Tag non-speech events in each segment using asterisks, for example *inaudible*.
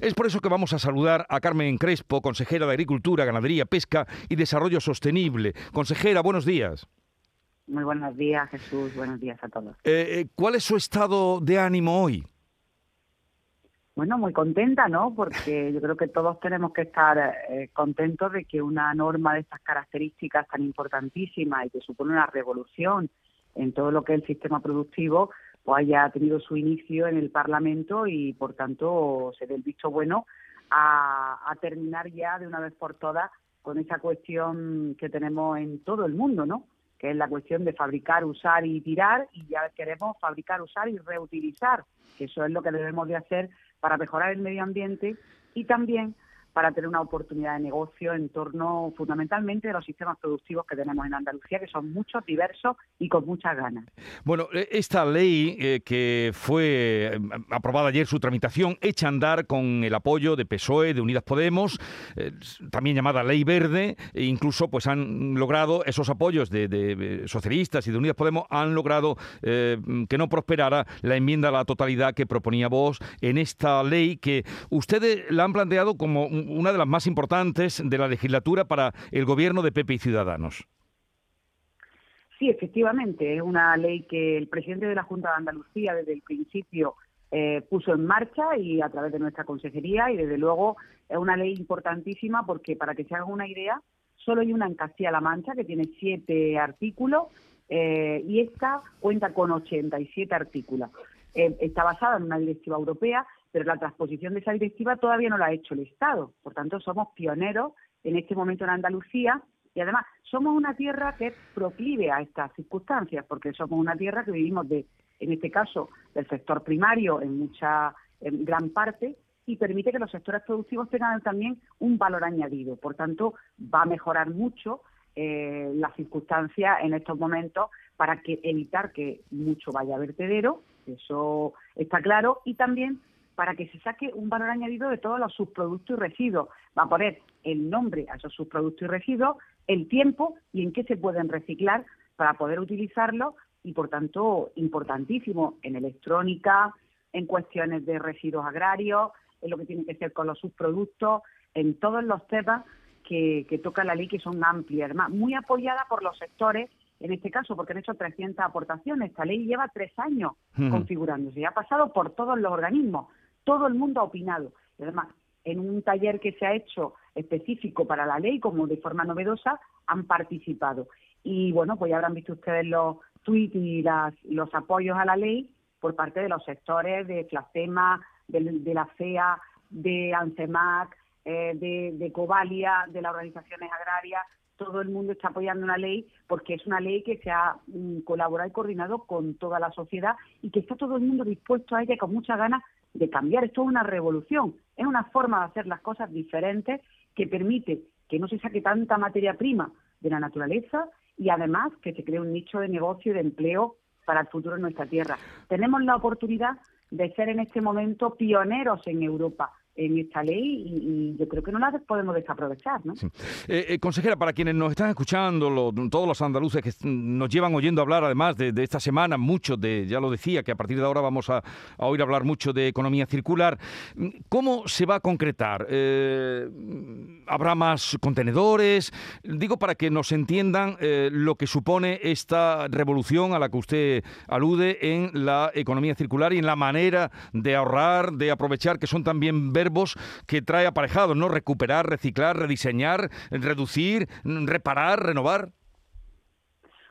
Es por eso que vamos a saludar a Carmen Crespo, consejera de Agricultura, Ganadería, Pesca y Desarrollo Sostenible. Consejera, buenos días. Muy buenos días, Jesús. Buenos días a todos. Eh, eh, ¿Cuál es su estado de ánimo hoy? Bueno, muy contenta, ¿no? Porque yo creo que todos tenemos que estar eh, contentos de que una norma de estas características tan importantísima y que supone una revolución en todo lo que es el sistema productivo, pues haya tenido su inicio en el Parlamento y, por tanto, se dé el visto bueno a, a terminar ya de una vez por todas con esa cuestión que tenemos en todo el mundo, ¿no? que es la cuestión de fabricar, usar y tirar, y ya queremos fabricar, usar y reutilizar, que eso es lo que debemos de hacer para mejorar el medio ambiente y también para tener una oportunidad de negocio en torno fundamentalmente de los sistemas productivos que tenemos en Andalucía, que son muchos, diversos y con muchas ganas. Bueno, eh, esta ley eh, que fue eh, aprobada ayer su tramitación, echa a andar con el apoyo de PSOE, de Unidas Podemos, también llamada Ley Verde, e incluso pues han logrado esos apoyos de, socialistas y de Unidas Podemos, han logrado que no prosperara la enmienda a la totalidad que proponía vos en esta ley que ustedes la han planteado como una de las más importantes de la legislatura para el gobierno de Pepe y Ciudadanos. Sí, efectivamente, es una ley que el presidente de la Junta de Andalucía desde el principio eh, puso en marcha y a través de nuestra consejería y desde luego es una ley importantísima porque para que se hagan una idea, solo hay una en Castilla-La Mancha que tiene siete artículos eh, y esta cuenta con 87 artículos. Eh, está basada en una directiva europea pero la transposición de esa directiva todavía no la ha hecho el Estado. Por tanto, somos pioneros en este momento en Andalucía y además somos una tierra que es proclive a estas circunstancias, porque somos una tierra que vivimos de, en este caso, del sector primario en mucha, en gran parte, y permite que los sectores productivos tengan también un valor añadido. Por tanto, va a mejorar mucho eh, las circunstancias en estos momentos para que evitar que mucho vaya a vertedero, eso está claro, y también para que se saque un valor añadido de todos los subproductos y residuos. Va a poner el nombre a esos subproductos y residuos, el tiempo y en qué se pueden reciclar para poder utilizarlos y, por tanto, importantísimo en electrónica, en cuestiones de residuos agrarios, en lo que tiene que ser con los subproductos, en todos los temas que, toca la ley que son amplias, además muy apoyada por los sectores en este caso, porque han hecho 300 aportaciones. Esta ley lleva tres años configurándose y ha pasado por todos los organismos todo el mundo ha opinado. Y además, en un taller que se ha hecho específico para la ley, como de forma novedosa, han participado. Y bueno, pues ya habrán visto ustedes los tweets y los apoyos a la ley por parte de los sectores de Flacema, de, la FEA, de ANCEMAC, eh, de, de Covalia, de las organizaciones agrarias, todo el mundo está apoyando una ley porque es una ley que se ha mm, colaborado y coordinado con toda la sociedad y que está todo el mundo dispuesto a ella con muchas ganas de cambiar. Esto es una revolución, es una forma de hacer las cosas diferentes que permite que no se saque tanta materia prima de la naturaleza y además que se cree un nicho de negocio y de empleo para el futuro en nuestra tierra. Tenemos la oportunidad de ser en este momento pioneros en Europa en esta ley y, yo creo que no la podemos desaprovechar. ¿no? Eh, eh, consejera, para quienes nos están escuchando, todos los andaluces que nos llevan oyendo hablar además de, esta semana, mucho de, ya lo decía, que a partir de ahora vamos a, oír hablar mucho de economía circular, ¿cómo se va a concretar? Eh, ¿Habrá más contenedores? Digo para que nos entiendan lo que supone esta revolución a la que usted alude en la economía circular y en la manera de ahorrar, de aprovechar, que son también verbos que trae aparejados, ¿no? Recuperar, reciclar, rediseñar, reducir, reparar, renovar.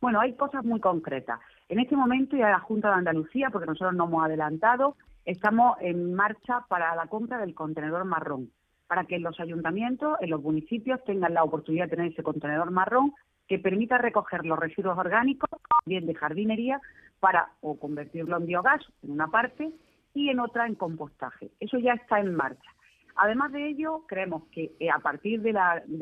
Bueno, hay cosas muy concretas. En este momento ya la Junta de Andalucía, porque nosotros no hemos adelantado, estamos en marcha para la compra del contenedor marrón, para que los ayuntamientos, en los municipios, tengan la oportunidad de tener ese contenedor marrón que permita recoger los residuos orgánicos, bien de jardinería, para o convertirlo en biogás en una parte y en otra en compostaje. Eso ya está en marcha. Además de ello, creemos que eh, a partir de,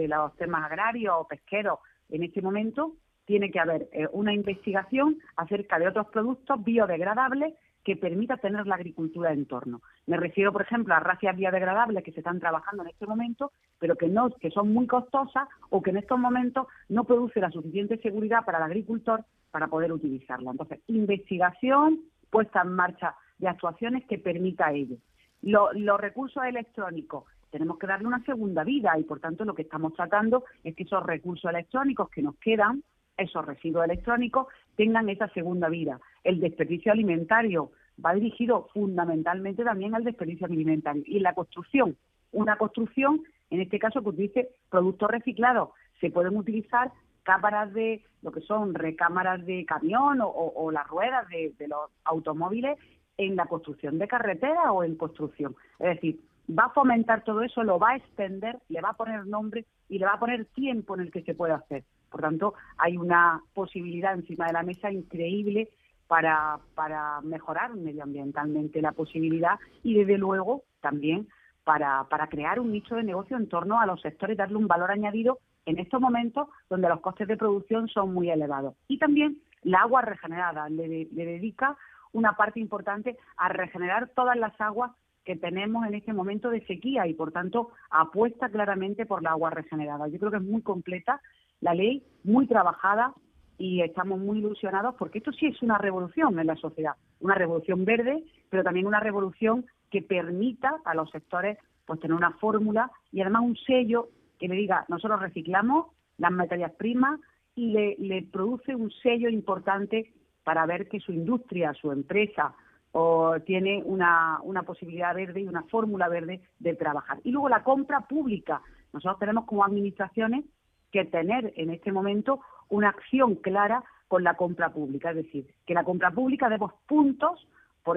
los temas agrarios o pesqueros en este momento tiene que haber eh, una investigación acerca de otros productos biodegradables que permita tener la agricultura en torno. Me refiero, por ejemplo, a racias biodegradables que se están trabajando en este momento, pero que no, que son muy costosas o que en estos momentos no produce la suficiente seguridad para el agricultor para poder utilizarla. Entonces, investigación, puesta en marcha de actuaciones que permita ello. los recursos electrónicos tenemos que darle una segunda vida y por tanto lo que estamos tratando es que esos recursos electrónicos que nos quedan, esos residuos electrónicos, tengan esa segunda vida. El desperdicio alimentario va dirigido fundamentalmente también al desperdicio alimentario. Y la construcción, una construcción, en este caso que utilice productos reciclados, se pueden utilizar cámaras de lo que son recámaras de camión o, las ruedas de los automóviles en la construcción de carretera o en construcción. Es decir, va a fomentar todo eso, lo va a extender, le va a poner nombre y le va a poner tiempo en el que se puede hacer. Por tanto, hay una posibilidad encima de la mesa increíble para, para mejorar medioambientalmente la posibilidad y, desde luego, también para, para crear un nicho de negocio en torno a los sectores, darle un valor añadido en estos momentos donde los costes de producción son muy elevados. Y también la agua regenerada le, le dedica una parte importante a regenerar todas las aguas que tenemos en este momento de sequía y, por tanto, apuesta claramente por la agua regenerada. Yo creo que es muy completa la ley, muy trabajada y estamos muy ilusionados porque esto sí es una revolución en la sociedad, una revolución verde, pero también una revolución que permita a los sectores pues tener una fórmula y además un sello que le diga, nosotros reciclamos las materias primas y le, le produce un sello importante para ver que su industria, su empresa, o tiene una, una posibilidad verde y una fórmula verde de trabajar. Y luego la compra pública. Nosotros tenemos como administraciones que tener en este momento una acción clara con la compra pública, es decir, que la compra pública demos puntos por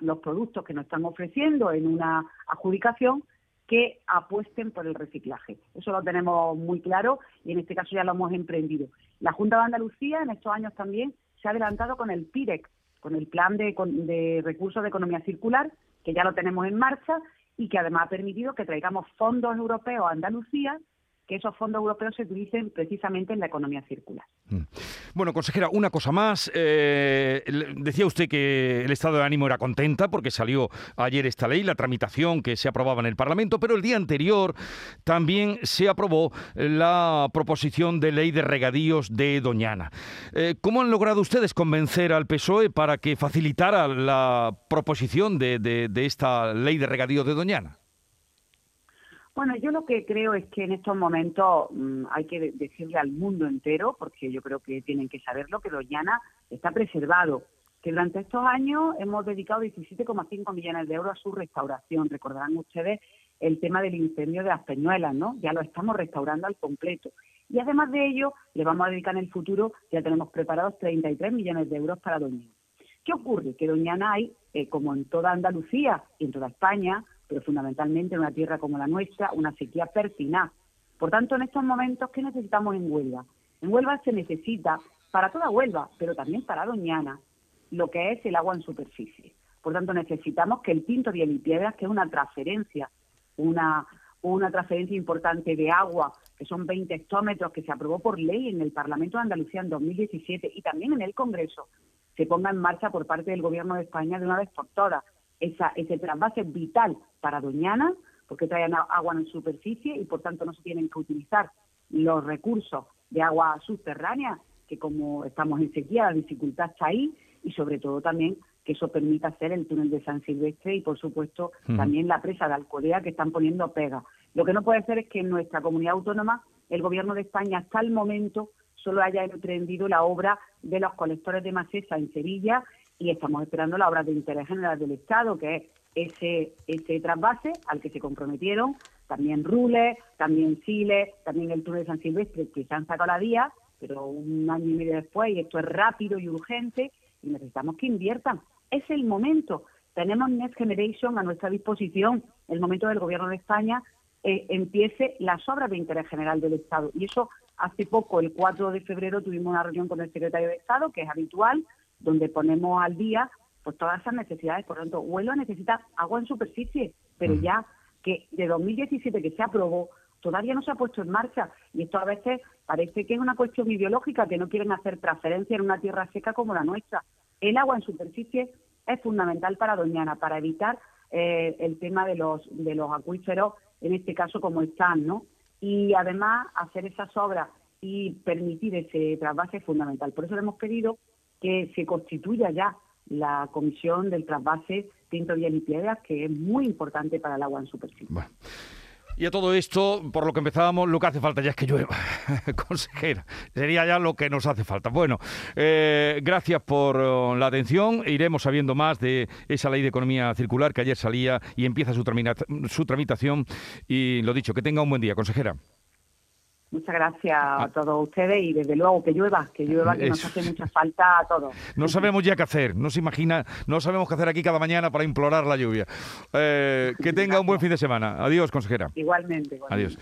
los productos que nos están ofreciendo en una adjudicación que apuesten por el reciclaje. Eso lo tenemos muy claro y en este caso ya lo hemos emprendido. La Junta de Andalucía en estos años también se ha adelantado con el PIREX, con el plan de, recursos de economía circular, que ya lo tenemos en marcha y que además ha permitido que traigamos fondos europeos a Andalucía que esos fondos europeos se utilicen precisamente en la economía circular. Mm. Bueno, consejera, una cosa más. Eh, decía usted que el estado de ánimo era contenta porque salió ayer esta ley, la tramitación que se aprobaba en el Parlamento, pero el día anterior también se aprobó la proposición de ley de regadíos de Doñana. Eh, ¿Cómo han logrado ustedes convencer al PSOE para que facilitara la proposición de esta ley de regadíos de Doñana? Bueno, yo lo que creo es que en estos momentos mm, hay que decirle al mundo entero, porque yo creo que tienen que saberlo, que Doñana está preservado, que durante estos años hemos dedicado 17,5 millones de euros a su restauración. Recordarán ustedes el tema del incendio de las Peñuelas, ¿no? Ya lo estamos restaurando al completo. Y además de ello, le vamos a dedicar en el futuro, ya tenemos preparados 33 millones de euros para Doñana. ¿Qué ocurre? Que Doñana hay, eh, como en toda Andalucía y en toda España, pero fundamentalmente en una tierra como la nuestra, una sequía pertinaz. Por tanto, en estos momentos, ¿qué necesitamos en Huelva? En Huelva se necesita, para toda Huelva, pero también para Doñana, lo que es el agua en superficie. Por tanto, necesitamos que el Pinto de Piedras, que es una transferencia, una, una transferencia importante de agua, que son 20 hectómetros, que se aprobó por ley en el Parlamento de Andalucía en 2017 y también en el Congreso, se ponga en marcha por parte del Gobierno de España de una vez por todas esa, ese trasvase vital para Doñana, porque traen agua en superficie y por tanto no se tienen que utilizar los recursos de agua subterránea, que como estamos en sequía, la dificultad está ahí, y sobre todo también que eso permita hacer el túnel de San Silvestre y, por supuesto, también la presa de Alcolea que están poniendo pega. Lo que no puede ser es que en nuestra comunidad autónoma el Gobierno de España hasta el momento solo haya emprendido la obra de los colectores de Macesa en Sevilla y estamos esperando la obra de interés general del Estado, que es ese, ese trasvase al que se comprometieron también Rules, también Chile, también el túnel de San Silvestre, que se han sacado la vía, pero un año y medio después, y esto es rápido y urgente, y necesitamos que inviertan. Es el momento. Tenemos Next Generation a nuestra disposición, el momento del Gobierno de España eh, empiece las obras de interés general del Estado. Y eso hace poco, el 4 de febrero, tuvimos una reunión con el secretario de Estado, que es habitual, donde ponemos al día pues todas esas necesidades. Por lo tanto, Huelva necesita agua en superficie, pero ya que de 2017 que se aprobó, todavía no se ha puesto en marcha. Y esto a veces parece que es una cuestión ideológica, que no quieren hacer transferencia en una tierra seca como la nuestra. El agua en superficie es fundamental para Doñana, para evitar eh, el tema de los, de los acuíferos, en este caso como están, ¿no? Y además hacer esas obras y permitir ese trasvase es fundamental. Por eso le hemos pedido que se constituya ya la comisión del trasvase bien y piedras, que es muy importante para el agua en superficie. Y a todo esto, por lo que empezábamos, lo que hace falta ya es que llueva, *laughs* consejera. Sería ya lo que nos hace falta. Bueno, eh, gracias por oh, la atención. Iremos sabiendo más de esa ley de economía circular que ayer salía y empieza su, su tramitación. Y lo dicho, que tenga un buen día, consejera. Muchas gracias a ah. todos ustedes y desde luego que llueva, que llueva, que nos hace mucha falta a todos. No sabemos ya qué hacer, no se imagina, no sabemos qué hacer aquí cada mañana para implorar la lluvia. Eh, que *laughs* tenga un buen fin de semana. Adiós, consejera. Igualmente. Adiós.